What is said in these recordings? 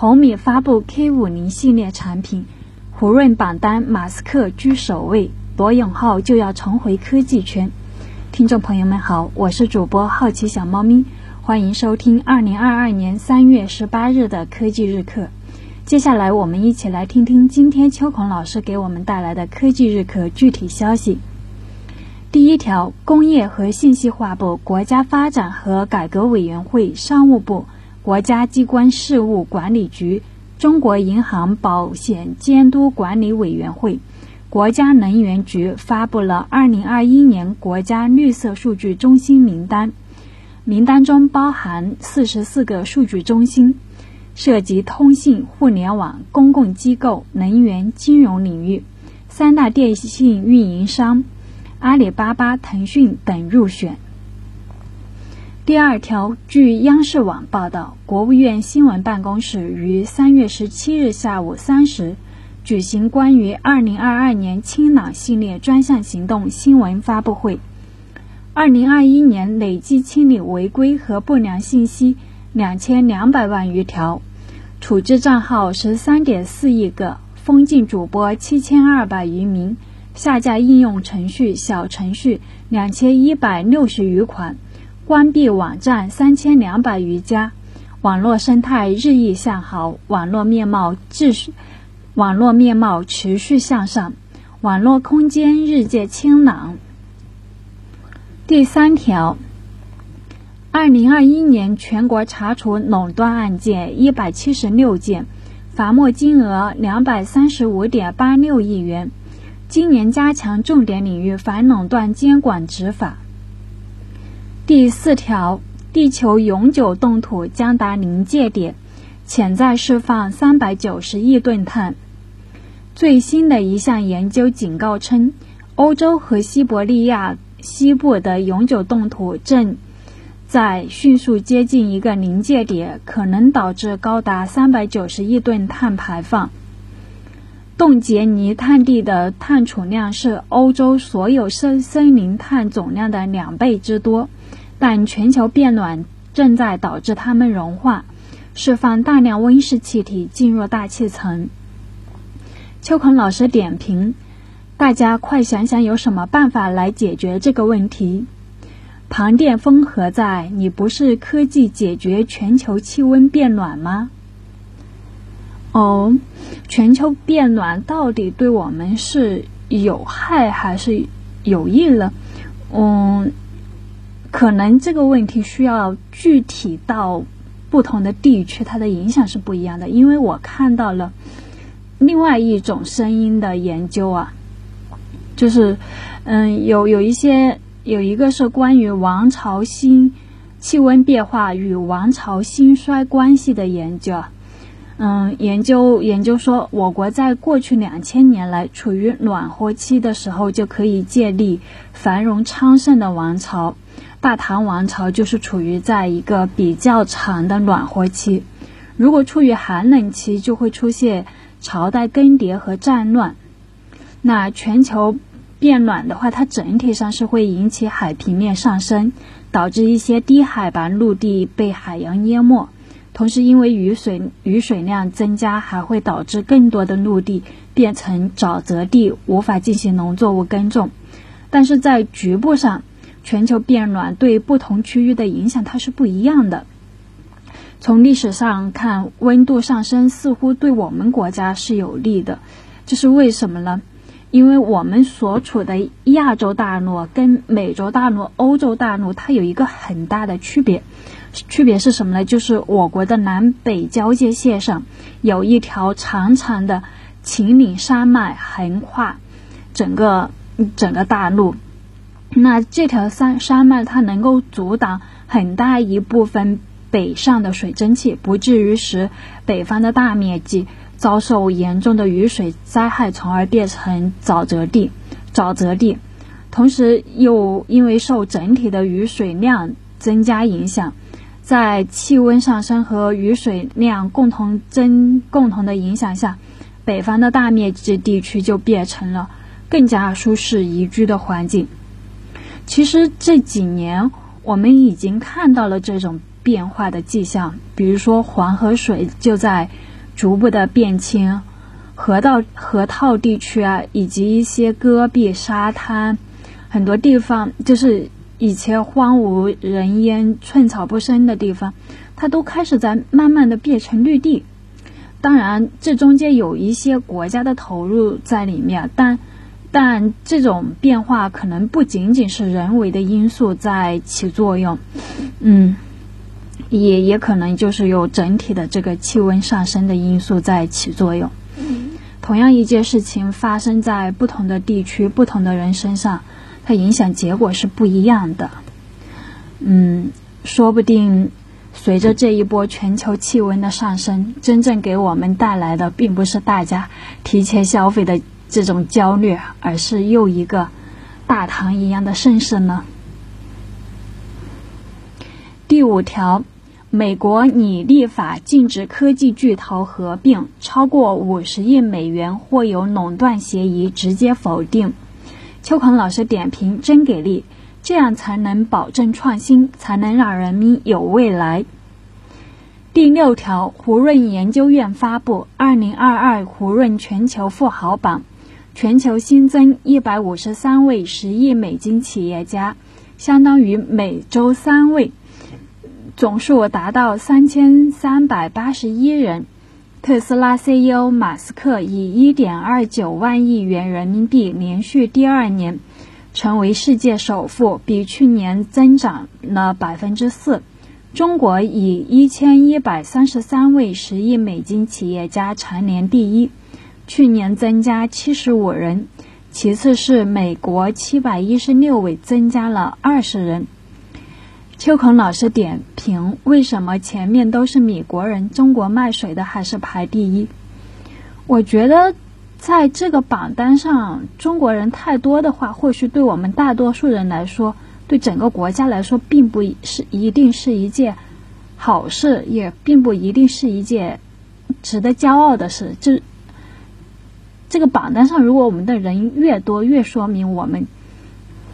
红米发布 K50 系列产品，胡润榜单马斯克居首位，罗永浩就要重回科技圈。听众朋友们好，我是主播好奇小猫咪，欢迎收听二零二二年三月十八日的科技日课。接下来我们一起来听听今天秋孔老师给我们带来的科技日课具体消息。第一条，工业和信息化部、国家发展和改革委员会、商务部。国家机关事务管理局、中国银行保险监督管理委员会、国家能源局发布了2021年国家绿色数据中心名单，名单中包含44个数据中心，涉及通信、互联网、公共机构、能源、金融领域，三大电信运营商阿里巴巴、腾讯等入选。第二条，据央视网报道，国务院新闻办公室于三月十七日下午三时举行关于二零二二年清朗系列专项行动新闻发布会。二零二一年累计清理违规和不良信息两千两百万余条，处置账号十三点四亿个，封禁主播七千二百余名，下架应用程序、小程序两千一百六十余款。关闭网站三千两百余家，网络生态日益向好，网络面貌秩序，网络面貌持续向上，网络空间日渐清朗。第三条，二零二一年全国查处垄断案件一百七十六件，罚没金额两百三十五点八六亿元。今年加强重点领域反垄断监管执法。第四条，地球永久冻土将达临界点，潜在释放三百九十亿吨碳。最新的一项研究警告称，欧洲和西伯利亚西部的永久冻土正在迅速接近一个临界点，可能导致高达三百九十亿吨碳排放。冻结泥炭地的碳储量是欧洲所有森森林碳总量的两倍之多。但全球变暖正在导致它们融化，释放大量温室气体进入大气层。秋孔老师点评：大家快想想有什么办法来解决这个问题？庞电风何在？你不是科技解决全球气温变暖吗？哦，全球变暖到底对我们是有害还是有益了？嗯。可能这个问题需要具体到不同的地区，它的影响是不一样的。因为我看到了另外一种声音的研究啊，就是嗯，有有一些有一个是关于王朝兴气温变化与王朝兴衰关系的研究。嗯，研究研究说，我国在过去两千年来处于暖和期的时候，就可以建立繁荣昌盛的王朝。大唐王朝就是处于在一个比较长的暖和期，如果处于寒冷期，就会出现朝代更迭和战乱。那全球变暖的话，它整体上是会引起海平面上升，导致一些低海拔陆地被海洋淹没。同时，因为雨水雨水量增加，还会导致更多的陆地变成沼泽地，无法进行农作物耕种。但是在局部上，全球变暖对不同区域的影响它是不一样的。从历史上看，温度上升似乎对我们国家是有利的，这是为什么呢？因为我们所处的亚洲大陆跟美洲大陆、欧洲大陆它有一个很大的区别，区别是什么呢？就是我国的南北交界线上有一条长长的秦岭山脉横跨整个整个大陆。那这条山山脉它能够阻挡很大一部分北上的水蒸气，不至于使北方的大面积遭受严重的雨水灾害，从而变成沼泽地。沼泽地，同时又因为受整体的雨水量增加影响，在气温上升和雨水量共同增共同的影响下，北方的大面积地区就变成了更加舒适宜居的环境。其实这几年，我们已经看到了这种变化的迹象。比如说，黄河水就在逐步的变迁，河道、河套地区啊，以及一些戈壁沙滩，很多地方就是以前荒无人烟、寸草不生的地方，它都开始在慢慢的变成绿地。当然，这中间有一些国家的投入在里面，但但这种变化可能不仅仅是人为的因素在起作用，嗯，也也可能就是有整体的这个气温上升的因素在起作用。同样一件事情发生在不同的地区、不同的人身上，它影响结果是不一样的。嗯，说不定。随着这一波全球气温的上升，真正给我们带来的并不是大家提前消费的这种焦虑，而是又一个大唐一样的盛世呢。第五条，美国拟立法禁止科技巨头合并，超过五十亿美元或有垄断协议，直接否定。秋孔老师点评：真给力。这样才能保证创新，才能让人民有未来。第六条，胡润研究院发布《二零二二胡润全球富豪榜》，全球新增一百五十三位十亿美金企业家，相当于每周三位，总数达到三千三百八十一人。特斯拉 CEO 马斯克以一点二九万亿元人民币连续第二年。成为世界首富，比去年增长了百分之四。中国以一千一百三十三位十亿美金企业家蝉联第一，去年增加七十五人。其次是美国七百一十六位，增加了二十人。秋孔老师点评：为什么前面都是米国人，中国卖水的还是排第一？我觉得。在这个榜单上，中国人太多的话，或许对我们大多数人来说，对整个国家来说，并不是一定是一件好事，也并不一定是一件值得骄傲的事。这这个榜单上，如果我们的人越多，越说明我们，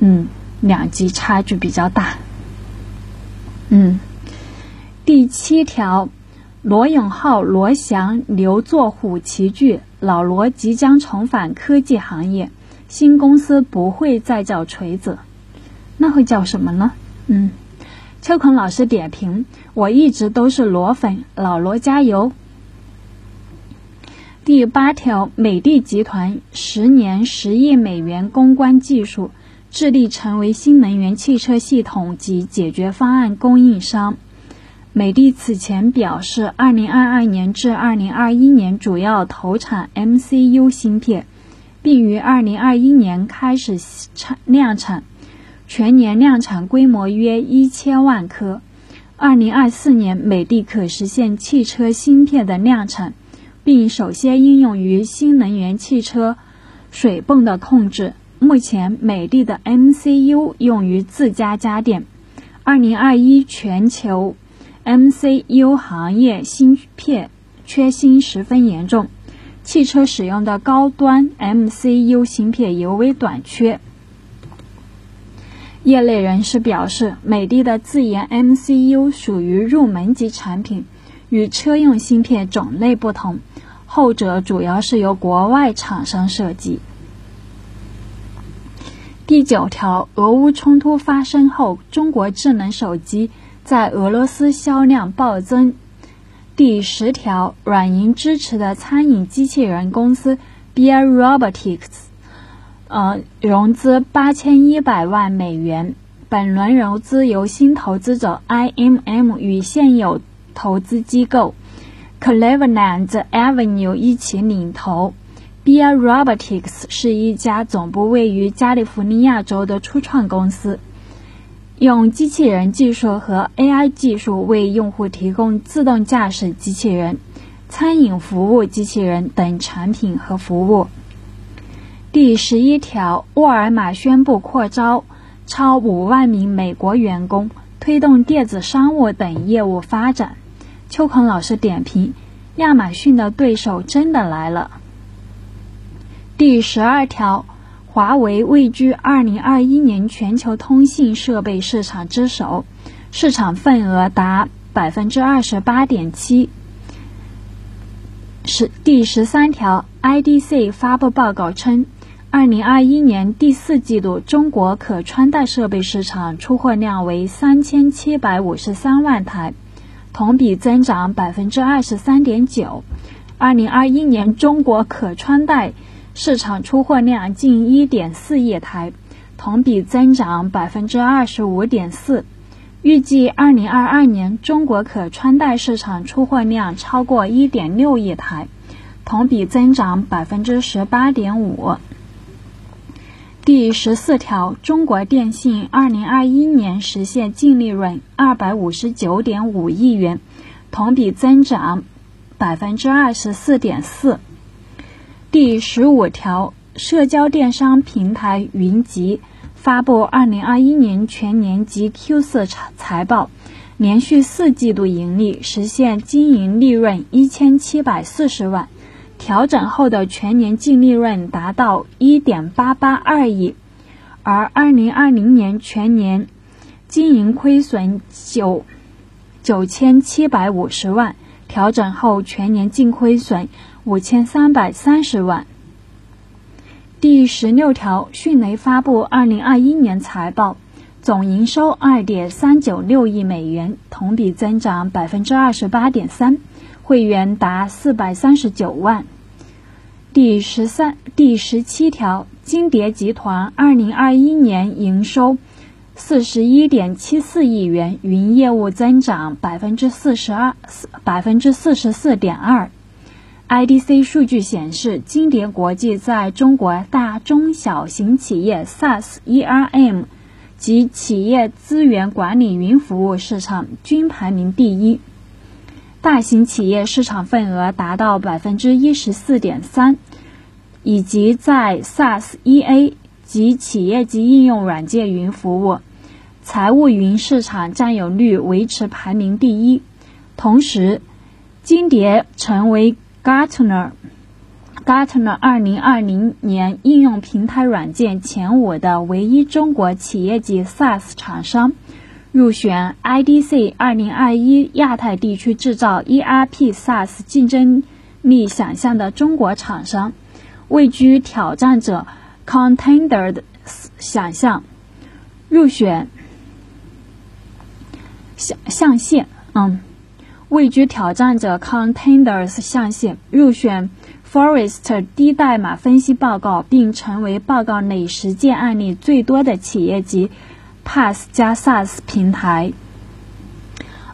嗯，两极差距比较大。嗯，第七条。罗永浩、罗翔刘作虎齐聚，老罗即将重返科技行业，新公司不会再叫锤子，那会叫什么呢？嗯，秋孔老师点评：我一直都是罗粉，老罗加油。第八条，美的集团十年十亿美元攻关技术，致力成为新能源汽车系统及解决方案供应商。美的此前表示，2022年至2021年主要投产 MCU 芯片，并于2021年开始产量产，全年量产规模约一千万颗。2024年，美的可实现汽车芯片的量产，并首先应用于新能源汽车水泵的控制。目前，美的的 MCU 用于自家家电。2021全球。MCU 行业芯片缺芯十分严重，汽车使用的高端 MCU 芯片尤为短缺。业内人士表示，美的的自研 MCU 属于入门级产品，与车用芯片种类不同，后者主要是由国外厂商设计。第九条，俄乌冲突发生后，中国智能手机。在俄罗斯销量暴增。第十条，软银支持的餐饮机器人公司 Bear Robotics，呃，融资八千一百万美元。本轮融资由新投资者 IMM 与现有投资机构 Cleveland Avenue 一起领投。Bear Robotics 是一家总部位于加利福尼亚州的初创公司。用机器人技术和 AI 技术为用户提供自动驾驶机器人、餐饮服务机器人等产品和服务。第十一条，沃尔玛宣布扩招超五万名美国员工，推动电子商务等业务发展。秋孔老师点评：亚马逊的对手真的来了。第十二条。华为位居2021年全球通信设备市场之首，市场份额达百分之二十八点七。是第十三条，IDC 发布报告称，二零二一年第四季度中国可穿戴设备市场出货量为三千七百五十三万台，同比增长百分之二十三点九。二零二一年中国可穿戴市场出货量近一点四亿台，同比增长百分之二十五点四。预计二零二二年中国可穿戴市场出货量超过一点六亿台，同比增长百分之十八点五。第十四条，中国电信二零二一年实现净利润二百五十九点五亿元，同比增长百分之二十四点四。第十五条，社交电商平台云集。发布二零二一年全年及 Q 四财财报，连续四季度盈利，实现经营利润一千七百四十万，调整后的全年净利润达到一点八八二亿，而二零二零年全年经营亏损九九千七百五十万，调整后全年净亏损五千三百三十万。第十六条，迅雷发布二零二一年财报，总营收二点三九六亿美元，同比增长百分之二十八点三，会员达四百三十九万。第十三、第十七条，金蝶集团二零二一年营收四十一点七四亿元，云业务增长百分之四十二百分之四十四点二。IDC 数据显示，金蝶国际在中国大中小型企业 SaaS、ERM 及企业资源管理云服务市场均排名第一，大型企业市场份额达到百分之一十四点三，以及在 SaaS、EA 及企业级应用软件云服务、财务云市场占有率维持排名第一。同时，金蝶成为 Gartner Gartner 二零二零年应用平台软件前五的唯一中国企业级 SaaS 厂商，入选 IDC 二零二一亚太地区制造 ERP SaaS 竞争力想象的中国厂商，位居挑战者 Contender 的想象，入选象象限，嗯。位居挑战者 Contenders 象限，入选 Forest 低代码分析报告，并成为报告内实践案例最多的企业级 PaaS 加 SaaS 平台。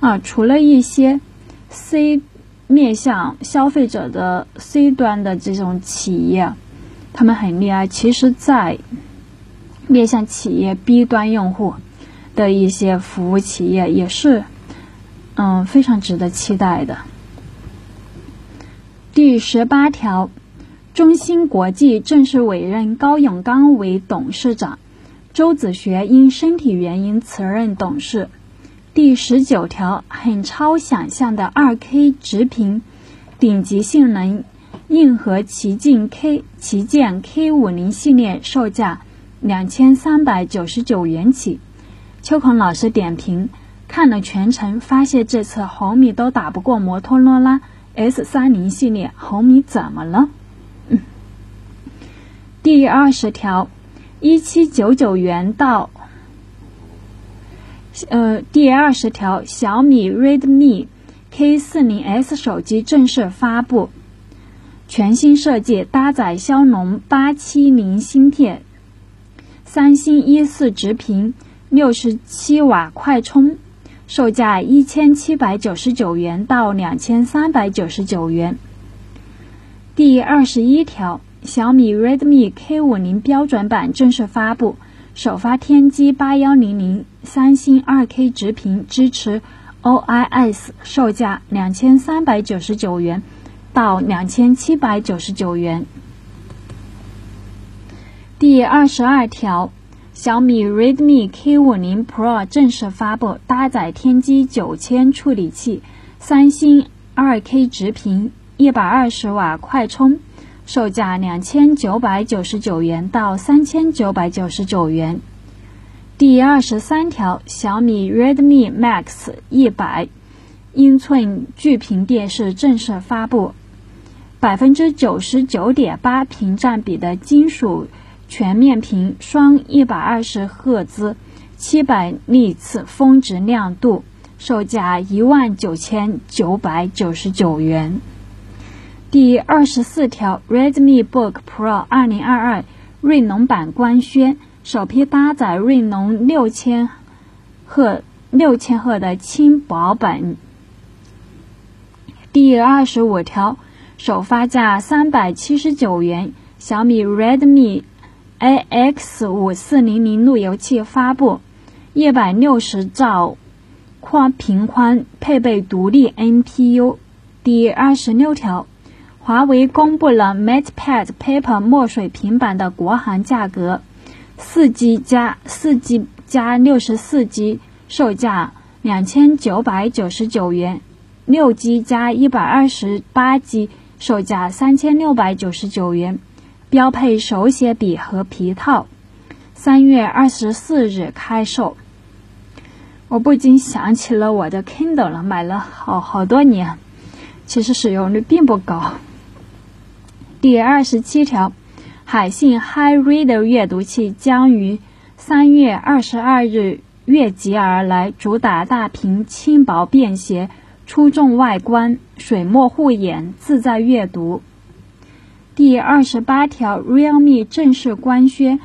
啊，除了一些 C 面向消费者的 C 端的这种企业，他们很厉害。其实，在面向企业 B 端用户的一些服务企业也是。嗯，非常值得期待的。第十八条，中芯国际正式委任高永刚为董事长，周子学因身体原因辞任董事。第十九条，很超想象的二 K 直屏，顶级性能硬核旗舰 K 旗舰 K 五零系列售价两千三百九十九元起。秋孔老师点评。看了全程，发现这次红米都打不过摩托罗拉 S 三零系列，红米怎么了？嗯。第二十条，一七九九元到，呃，第二十条，小米 Redmi K 四零 S 手机正式发布，全新设计，搭载骁龙八七零芯片，三星 E 四直屏，六十七瓦快充。售价一千七百九十九元到两千三百九十九元。第二十一条，小米 Redmi K 五零标准版正式发布，首发天玑八幺零零，三星二 K 直屏，支持 OIS，售价两千三百九十九元到两千七百九十九元。第二十二条。小米 Redmi K50 Pro 正式发布，搭载天玑九千处理器，三星 2K 直屏，一百二十瓦快充，售价两千九百九十九元到三千九百九十九元。第二十三条，小米 Redmi Max 一百英寸巨屏电视正式发布，百分之九十九点八屏占比的金属全面屏双一百二十赫兹七百尼次峰值亮度，售价一万九千九百九十九元。第二十四条，Redmi Book Pro 二零二二锐龙版官宣，首批搭载锐龙六千赫六千赫的轻薄本。第二十五条，首发价三百七十九元，小米 Redmi AX 五四零零路由器发布，一百六十兆宽屏宽，配备独立 NPU。第二十六条。华为公布了 MatePad Paper 墨水平板的国行价格，四 G 加四 G 加六十四 G 售价两千九百九十九元，六 G 加一百二十八 G 售价三千六百九十九元，标配手写笔和皮套，三月二十四日开售。我不禁想起了我的 Kindle 了，买了好好多年，其实使用率并不高。第二十七条，海信 Hi Reader 阅读器将于三月二十二日越级而来，主打大屏、轻薄便携、出众外观、水墨护眼、自在阅读。第二十八条，Realme 正式官宣，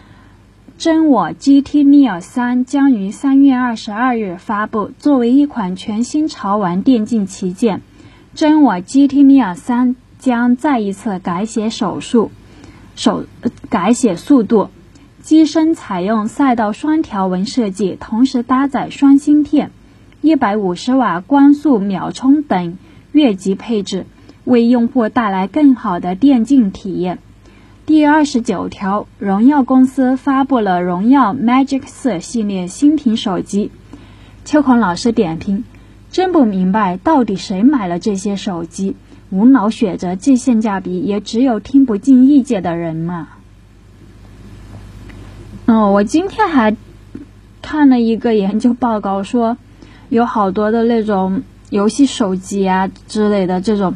真我 GT Neo 三将于三月二十二日发布。作为一款全新潮玩电竞旗舰，真我 GT Neo 三。将再一次改写手速，手改写速度，机身采用赛道双条纹设计，同时搭载双芯片，一百五十瓦光速秒充等越级配置，为用户带来更好的电竞体验。第二十九条，荣耀公司发布了荣耀 Magic 四系列新品手机。秋孔老师点评：真不明白，到底谁买了这些手机？无脑选择既性价比，也只有听不进意见的人嘛。哦，我今天还看了一个研究报告，说有好多的那种游戏手机啊之类的这种，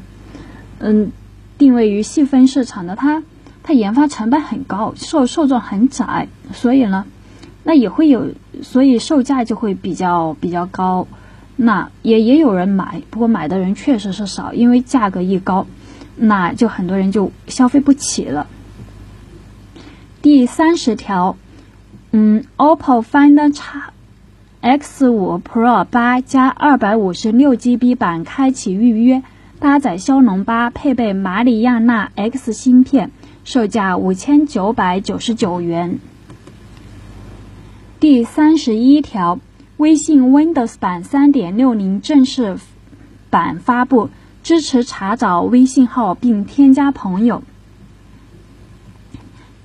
嗯，定位于细分市场的，它它研发成本很高，受受众很窄，所以呢，那也会有，所以售价就会比较比较高。那也也有人买，不过买的人确实是少，因为价格一高，那就很多人就消费不起了。第三十条，嗯，OPPO Find X 五 Pro 八加二百五十六 GB 版开启预约，搭载骁龙八，配备马里亚纳 X 芯片，售价五千九百九十九元。第三十一条。微信 Windows 版3.60正式版发布，支持查找微信号并添加朋友。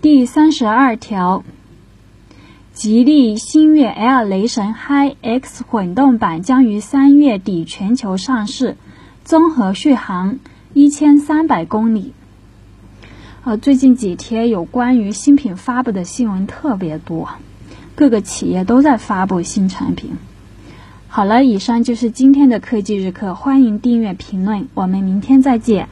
第三十二条，吉利星越 L 雷神 Hi X 混动版将于三月底全球上市，综合续航一千三百公里。呃，最近几天有关于新品发布的新闻特别多。各个企业都在发布新产品。好了，以上就是今天的科技日课，欢迎订阅评论，我们明天再见。